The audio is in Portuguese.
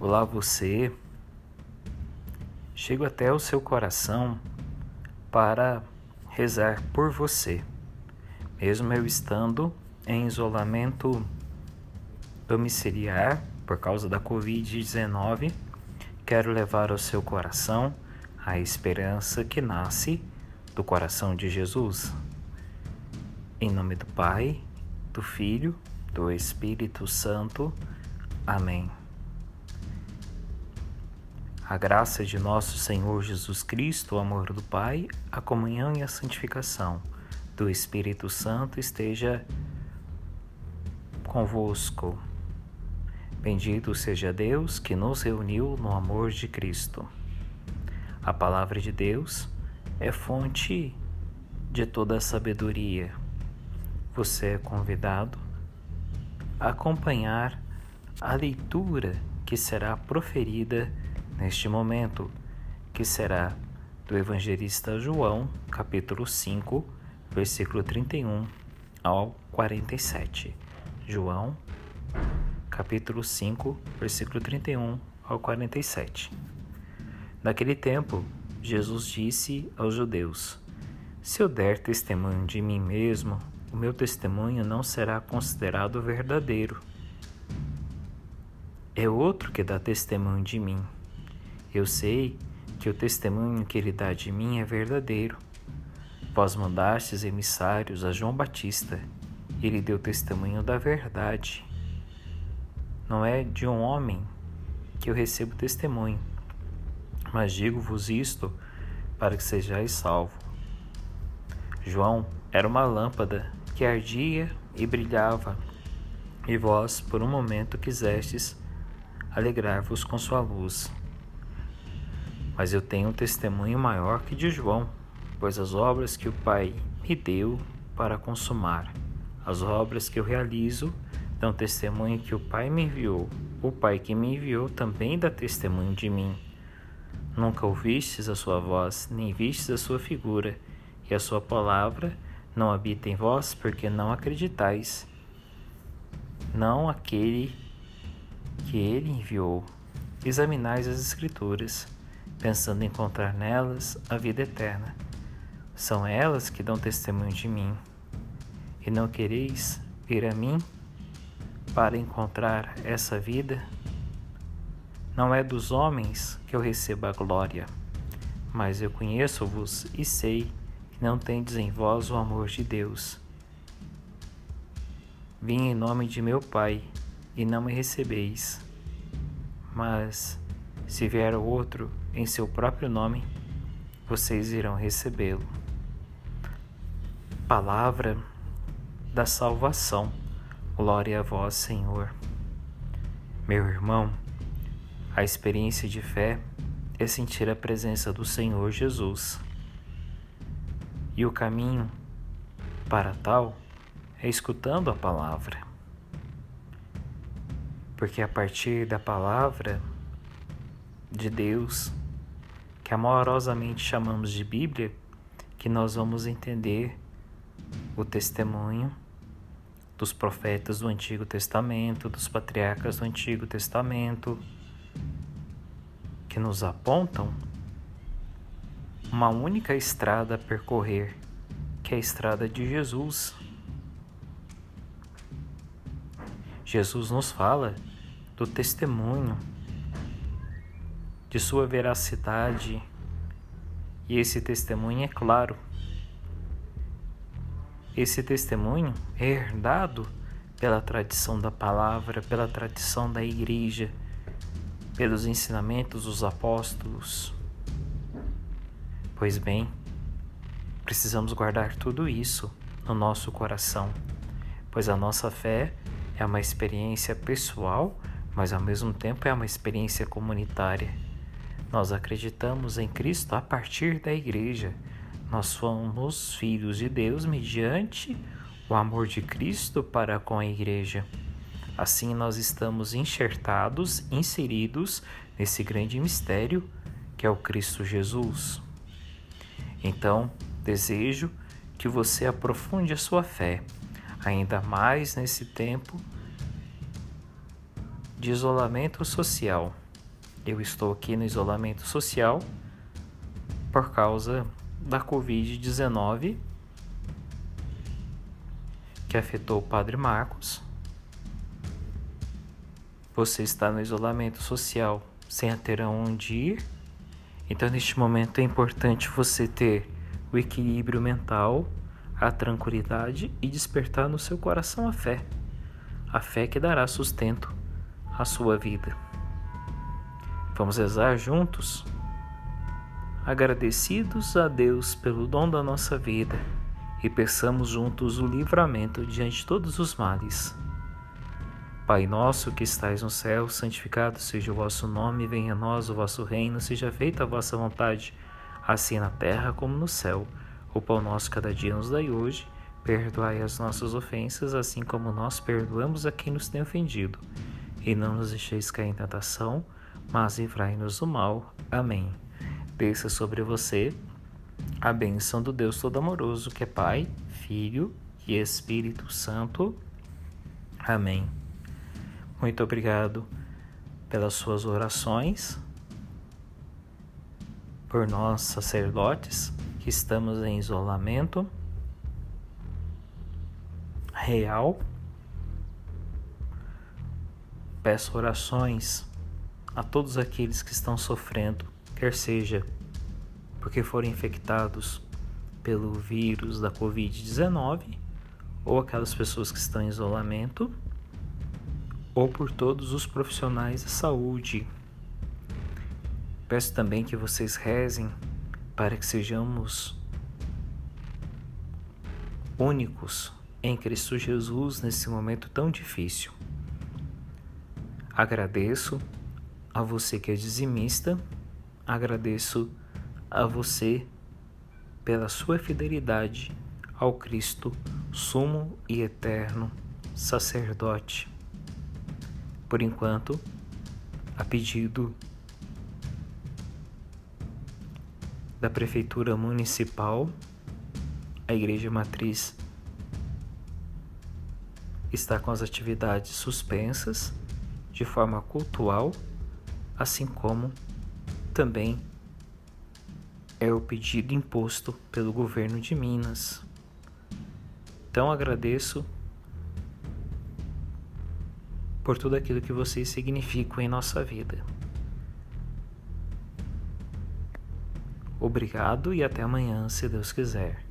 Olá você. Chego até o seu coração para rezar por você. Mesmo eu estando em isolamento domiciliar por causa da Covid-19, quero levar ao seu coração a esperança que nasce do coração de Jesus. Em nome do Pai, do Filho, do Espírito Santo. Amém. A graça de nosso Senhor Jesus Cristo, o amor do Pai, a comunhão e a santificação do Espírito Santo esteja convosco. Bendito seja Deus que nos reuniu no amor de Cristo. A palavra de Deus é fonte de toda a sabedoria. Você é convidado a acompanhar a leitura que será proferida neste momento, que será do evangelista João, capítulo 5, versículo 31 ao 47. João, capítulo 5, versículo 31 ao 47. Naquele tempo, Jesus disse aos judeus: Se eu der testemunho de mim mesmo, o meu testemunho não será considerado verdadeiro. É outro que dá testemunho de mim eu sei que o testemunho que ele dá de mim é verdadeiro. Vós mandastes emissários a João Batista, ele deu testemunho da verdade. Não é de um homem que eu recebo testemunho, mas digo-vos isto para que sejais salvo. João era uma lâmpada que ardia e brilhava, e vós, por um momento, quisestes alegrar-vos com sua luz. Mas eu tenho um testemunho maior que de João, pois as obras que o Pai me deu para consumar, as obras que eu realizo, dão testemunho que o Pai me enviou. O Pai que me enviou também dá testemunho de mim. Nunca ouvistes a sua voz, nem vistes a sua figura, e a sua palavra não habita em vós, porque não acreditais. Não aquele que ele enviou. Examinais as Escrituras pensando encontrar nelas a vida eterna. São elas que dão testemunho de mim. E não quereis vir a mim para encontrar essa vida? Não é dos homens que eu recebo a glória, mas eu conheço-vos e sei que não tendes em vós o amor de Deus. Vim em nome de meu Pai e não me recebeis. Mas se vier outro em seu próprio nome, vocês irão recebê-lo. Palavra da salvação. Glória a vós, Senhor. Meu irmão, a experiência de fé é sentir a presença do Senhor Jesus. E o caminho para tal é escutando a palavra. Porque a partir da palavra de Deus, que amorosamente chamamos de Bíblia, que nós vamos entender o testemunho dos profetas do Antigo Testamento, dos patriarcas do Antigo Testamento, que nos apontam uma única estrada a percorrer, que é a estrada de Jesus. Jesus nos fala do testemunho de sua veracidade, e esse testemunho é claro. Esse testemunho é herdado pela tradição da palavra, pela tradição da igreja, pelos ensinamentos dos apóstolos. Pois bem, precisamos guardar tudo isso no nosso coração, pois a nossa fé é uma experiência pessoal, mas ao mesmo tempo é uma experiência comunitária nós acreditamos em Cristo a partir da igreja. Nós somos filhos de Deus mediante o amor de Cristo para com a igreja. Assim, nós estamos enxertados, inseridos nesse grande mistério que é o Cristo Jesus. Então, desejo que você aprofunde a sua fé, ainda mais nesse tempo de isolamento social Eu estou aqui no isolamento social por causa da Covid-19 que afetou o Padre Marcos. Você está no isolamento social sem ter aonde ir. Então, neste momento, é importante você ter o equilíbrio mental, a tranquilidade e despertar no seu coração a fé. A fé que dará sustento à sua vida. Vamos rezar juntos? Agradecidos a Deus pelo dom da nossa vida e peçamos juntos o livramento diante de todos os males. Pai nosso que estais no céu, santificado seja o vosso nome, venha a nós o vosso reino, seja feita a vossa vontade, assim na terra como no céu. O pão nosso cada dia nos dai hoje, perdoai as nossas ofensas, assim como nós perdoamos a quem nos tem ofendido. E não nos deixeis cair em tentação, mas livrai-nos do mal. Amém. Desça sobre você a bênção do Deus Todo-Amoroso, que é Pai, Filho e Espírito Santo. Amém. Muito obrigado pelas suas orações, por nós sacerdotes que estamos em isolamento real. Peço orações a todos aqueles que estão sofrendo, quer seja porque foram infectados pelo vírus da Covid-19, ou aquelas pessoas que estão em isolamento, ou por todos os profissionais de saúde. Peço também que vocês rezem para que sejamos únicos em Cristo Jesus nesse momento tão difícil. Agradeço a você que é dizimista, agradeço a você pela sua fidelidade ao Cristo, sumo e eterno sacerdote. Por enquanto, a pedido da Prefeitura Municipal, a Igreja Matriz está com as atividades suspensas de forma cultural, assim como também é o pedido imposto pelo governo de Minas. Então agradeço por tudo aquilo que vocês significam em nossa vida. Obrigado e até amanhã, se Deus quiser.